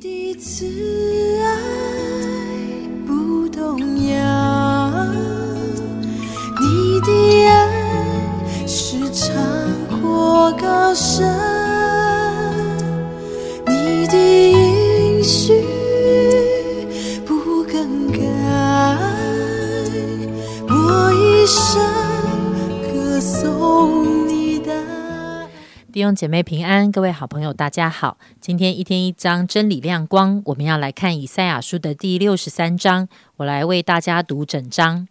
第一次。弟兄姐妹平安，各位好朋友，大家好。今天一天一章真理亮光，我们要来看以赛亚书的第六十三章。我来为大家读整章。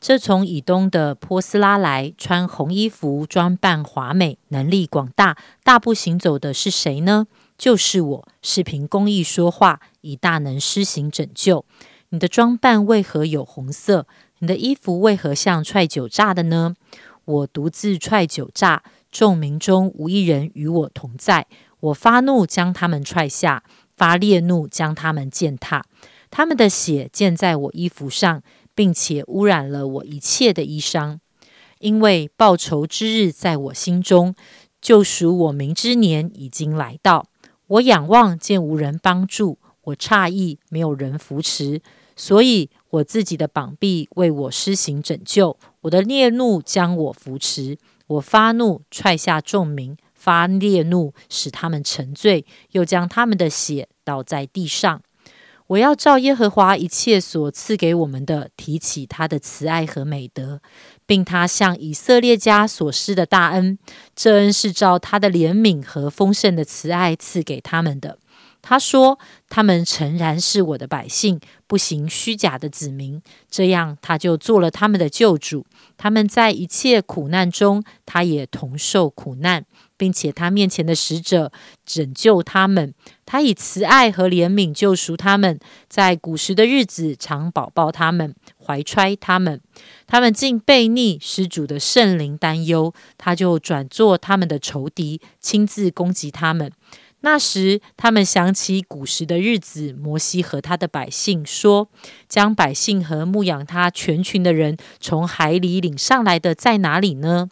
这从以东的波斯拉来，穿红衣服，装扮华美，能力广大，大步行走的是谁呢？就是我，是凭公义说话，以大能施行拯救。你的装扮为何有红色？你的衣服为何像踹酒榨的呢？我独自踹酒榨，众民中无一人与我同在。我发怒，将他们踹下；发烈怒，将他们践踏。他们的血溅在我衣服上，并且污染了我一切的衣裳。因为报仇之日在我心中，救赎我民之年已经来到。我仰望，见无人帮助；我诧异，没有人扶持。所以，我自己的膀臂为我施行拯救，我的烈怒将我扶持。我发怒，踹下众民；发烈怒，使他们沉醉，又将他们的血倒在地上。我要照耶和华一切所赐给我们的，提起他的慈爱和美德，并他向以色列家所施的大恩。这恩是照他的怜悯和丰盛的慈爱赐给他们的。他说：“他们诚然是我的百姓，不行虚假的子民。这样，他就做了他们的救主。他们在一切苦难中，他也同受苦难，并且他面前的使者拯救他们。他以慈爱和怜悯救赎他们，在古时的日子常保抱他们，怀揣他们。他们竟背逆，施主的圣灵担忧，他就转作他们的仇敌，亲自攻击他们。”那时，他们想起古时的日子，摩西和他的百姓说：“将百姓和牧养他全群的人从海里领上来的在哪里呢？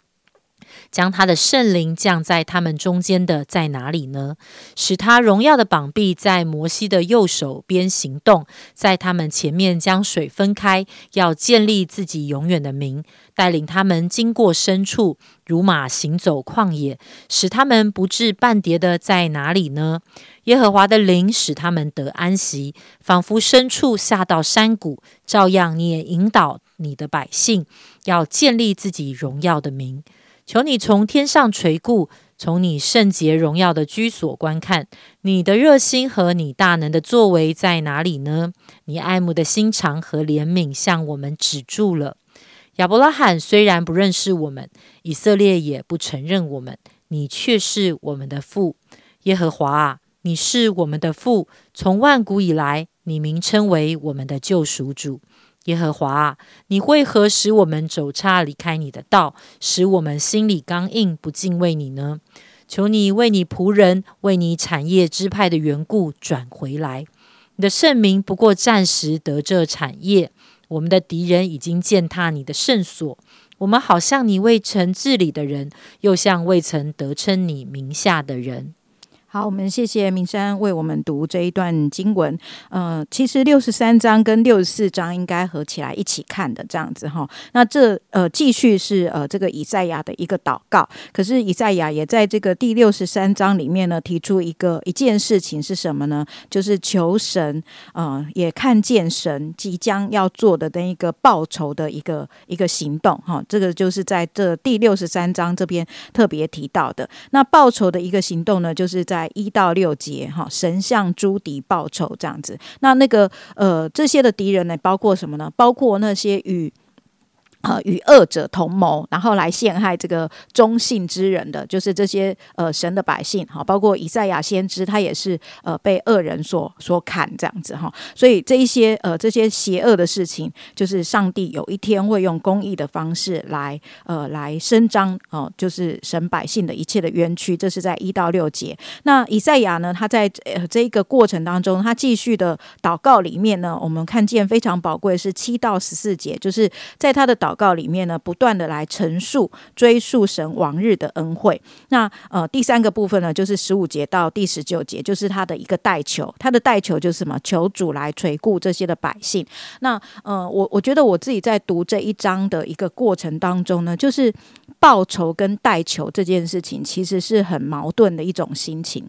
将他的圣灵降在他们中间的在哪里呢？使他荣耀的膀臂在摩西的右手边行动，在他们前面将水分开，要建立自己永远的名，带领他们经过深处，如马行走旷野，使他们不至半跌的在哪里呢？耶和华的灵使他们得安息，仿佛深处下到山谷，照样你也引导你的百姓，要建立自己荣耀的名。求你从天上垂顾，从你圣洁荣耀的居所观看，你的热心和你大能的作为在哪里呢？你爱慕的心肠和怜悯向我们止住了。亚伯拉罕虽然不认识我们，以色列也不承认我们，你却是我们的父。耶和华啊，你是我们的父，从万古以来，你名称为我们的救赎主。耶和华啊，你为何使我们走差离开你的道，使我们心里刚硬，不敬畏你呢？求你为你仆人、为你产业支派的缘故转回来。你的圣名不过暂时得这产业，我们的敌人已经践踏你的圣所。我们好像你未曾治理的人，又像未曾得称你名下的人。好，我们谢谢明山为我们读这一段经文。呃，其实六十三章跟六十四章应该合起来一起看的，这样子哈。那这呃继续是呃这个以赛亚的一个祷告，可是以赛亚也在这个第六十三章里面呢提出一个一件事情是什么呢？就是求神，呃，也看见神即将要做的那一个报仇的一个一个行动哈。这个就是在这第六十三章这边特别提到的。那报仇的一个行动呢，就是在在一到六节，哈，神向朱迪报仇这样子。那那个呃，这些的敌人呢，包括什么呢？包括那些与呃，与恶者同谋，然后来陷害这个忠信之人的，就是这些呃神的百姓，哈，包括以赛亚先知，他也是呃被恶人所所砍这样子哈。所以这一些呃这些邪恶的事情，就是上帝有一天会用公义的方式来呃来伸张哦，就是神百姓的一切的冤屈。这是在一到六节。那以赛亚呢，他在呃这一个过程当中，他继续的祷告里面呢，我们看见非常宝贵是七到十四节，就是在他的祷。祷告里面呢，不断的来陈述、追溯神往日的恩惠。那呃，第三个部分呢，就是十五节到第十九节，就是他的一个代求，他的代求就是什么？求主来垂顾这些的百姓。那呃，我我觉得我自己在读这一章的一个过程当中呢，就是报仇跟代求这件事情，其实是很矛盾的一种心情。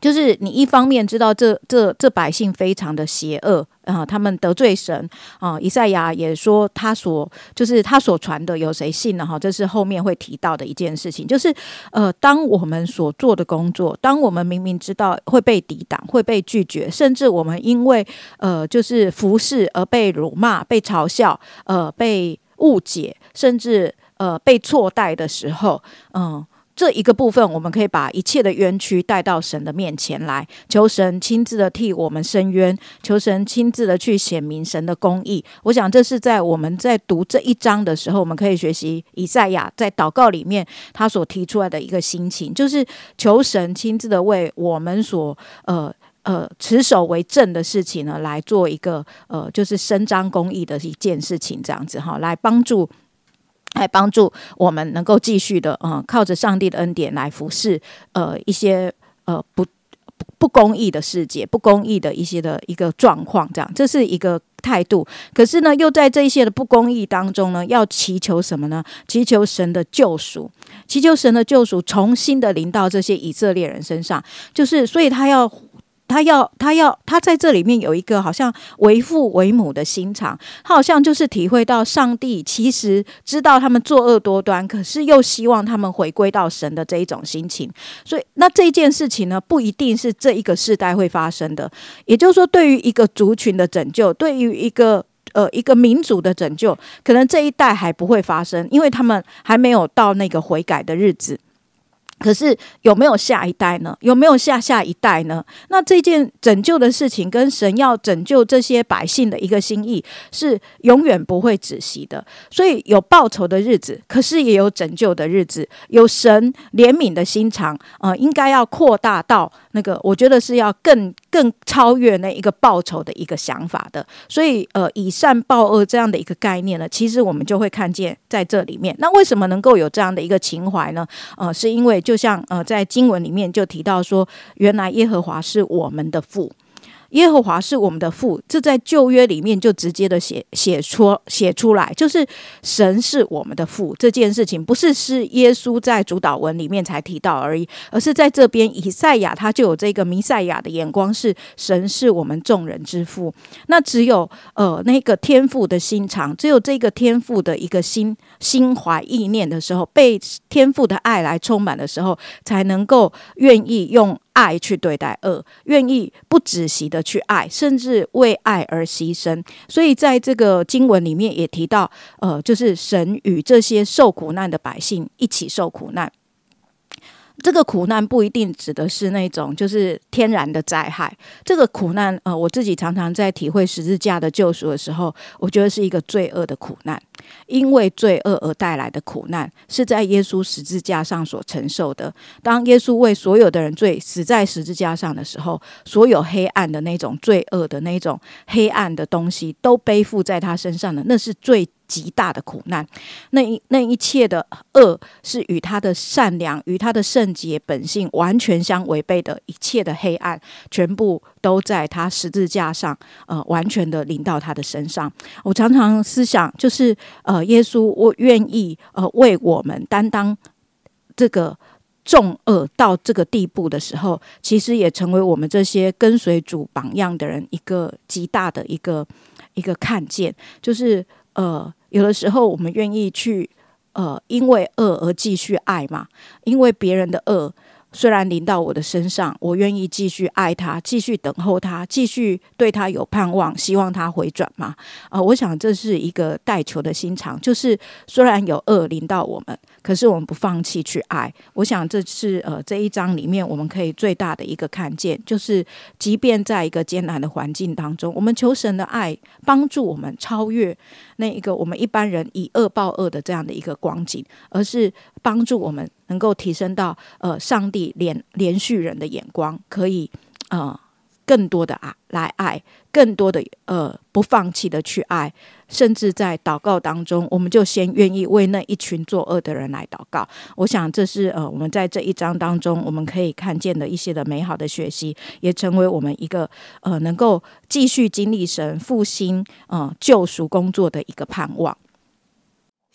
就是你一方面知道这这这百姓非常的邪恶啊，他们得罪神啊。以赛亚也说他所就是他所传的有谁信呢？哈，这是后面会提到的一件事情。就是呃，当我们所做的工作，当我们明明知道会被抵挡、会被拒绝，甚至我们因为呃就是服侍而被辱骂、被嘲笑、呃被误解，甚至呃被错待的时候，嗯。这一个部分，我们可以把一切的冤屈带到神的面前来，求神亲自的替我们伸冤，求神亲自的去显明神的公义。我想，这是在我们在读这一章的时候，我们可以学习以赛亚在祷告里面他所提出来的一个心情，就是求神亲自的为我们所呃呃持守为正的事情呢，来做一个呃就是伸张公义的一件事情，这样子哈，来帮助。来帮助我们能够继续的，嗯，靠着上帝的恩典来服侍，呃，一些呃不不公义的世界，不公义的一些的一个状况，这样，这是一个态度。可是呢，又在这一些的不公义当中呢，要祈求什么呢？祈求神的救赎，祈求神的救赎，重新的临到这些以色列人身上。就是，所以他要。他要，他要，他在这里面有一个好像为父为母的心肠，他好像就是体会到上帝其实知道他们作恶多端，可是又希望他们回归到神的这一种心情。所以，那这件事情呢，不一定是这一个世代会发生的。也就是说，对于一个族群的拯救，对于一个呃一个民族的拯救，可能这一代还不会发生，因为他们还没有到那个悔改的日子。可是有没有下一代呢？有没有下下一代呢？那这件拯救的事情，跟神要拯救这些百姓的一个心意，是永远不会止息的。所以有报仇的日子，可是也有拯救的日子。有神怜悯的心肠，呃，应该要扩大到那个，我觉得是要更更超越那一个报酬的一个想法的。所以，呃，以善报恶这样的一个概念呢，其实我们就会看见在这里面。那为什么能够有这样的一个情怀呢？呃，是因为。就像呃，在经文里面就提到说，原来耶和华是我们的父。耶和华是我们的父，这在旧约里面就直接的写写出写出来，就是神是我们的父这件事情，不是是耶稣在主导文里面才提到而已，而是在这边以赛亚他就有这个弥赛亚的眼光，是神是我们众人之父。那只有呃那个天赋的心肠，只有这个天赋的一个心心怀意念的时候，被天赋的爱来充满的时候，才能够愿意用。爱去对待恶，愿意不止息的去爱，甚至为爱而牺牲。所以在这个经文里面也提到，呃，就是神与这些受苦难的百姓一起受苦难。这个苦难不一定指的是那种就是天然的灾害，这个苦难，呃，我自己常常在体会十字架的救赎的时候，我觉得是一个罪恶的苦难。因为罪恶而带来的苦难，是在耶稣十字架上所承受的。当耶稣为所有的人罪死在十字架上的时候，所有黑暗的那种罪恶的那种黑暗的东西，都背负在他身上的，那是最极大的苦难。那一那一切的恶，是与他的善良、与他的圣洁本性完全相违背的。一切的黑暗，全部都在他十字架上，呃，完全的临到他的身上。我常常思想，就是。呃，耶稣，我愿意呃为我们担当这个重恶到这个地步的时候，其实也成为我们这些跟随主榜样的人一个极大的一个一个看见，就是呃，有的时候我们愿意去呃因为恶而继续爱嘛，因为别人的恶。虽然临到我的身上，我愿意继续爱他，继续等候他，继续对他有盼望，希望他回转嘛？啊，我想这是一个带球的心肠，就是虽然有恶临到我们，可是我们不放弃去爱。我想这是呃这一章里面我们可以最大的一个看见，就是即便在一个艰难的环境当中，我们求神的爱帮助我们超越那一个我们一般人以恶报恶的这样的一个光景，而是帮助我们。能够提升到呃，上帝连连续人的眼光，可以呃更多的爱来爱，更多的呃不放弃的去爱，甚至在祷告当中，我们就先愿意为那一群作恶的人来祷告。我想这是呃我们在这一章当中我们可以看见的一些的美好的学习，也成为我们一个呃能够继续经历神复兴呃救赎工作的一个盼望。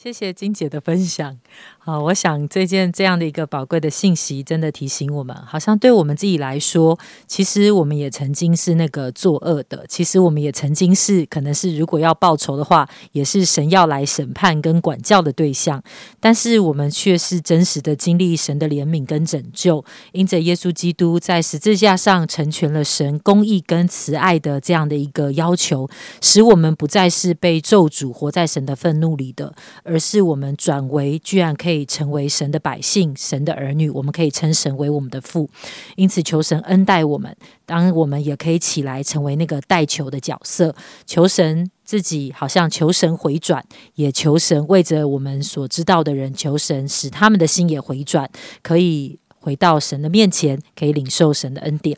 谢谢金姐的分享。好，我想这件这样的一个宝贵的信息，真的提醒我们，好像对我们自己来说，其实我们也曾经是那个作恶的。其实我们也曾经是，可能是如果要报仇的话，也是神要来审判跟管教的对象。但是我们却是真实的经历神的怜悯跟拯救，因着耶稣基督在十字架上成全了神公义跟慈爱的这样的一个要求，使我们不再是被咒诅活在神的愤怒里的，而是我们转为居然可以。可以成为神的百姓，神的儿女，我们可以称神为我们的父。因此，求神恩待我们，当我们也可以起来成为那个带球的角色。求神自己，好像求神回转，也求神为着我们所知道的人，求神使他们的心也回转，可以回到神的面前，可以领受神的恩典。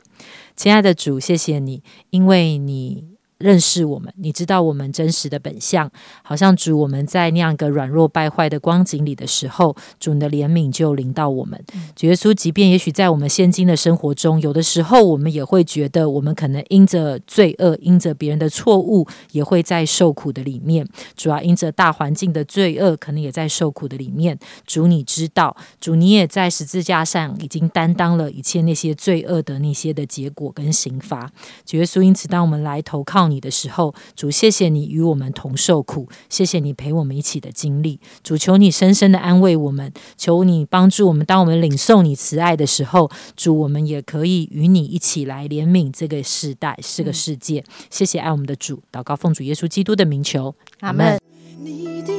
亲爱的主，谢谢你，因为你。认识我们，你知道我们真实的本相，好像主我们在那样一个软弱败坏的光景里的时候，主你的怜悯就临到我们。主耶稣，即便也许在我们现今的生活中，有的时候我们也会觉得，我们可能因着罪恶，因着别人的错误，也会在受苦的里面。主要因着大环境的罪恶，可能也在受苦的里面。主你知道，主你也在十字架上已经担当了一切那些罪恶的那些的结果跟刑罚。主耶稣，因此当我们来投靠。你的时候，主谢谢你与我们同受苦，谢谢你陪我们一起的经历。主求你深深的安慰我们，求你帮助我们。当我们领受你慈爱的时候，主我们也可以与你一起来怜悯这个时代，这个世界。谢谢爱我们的主，祷告奉主耶稣基督的名求，阿门。你的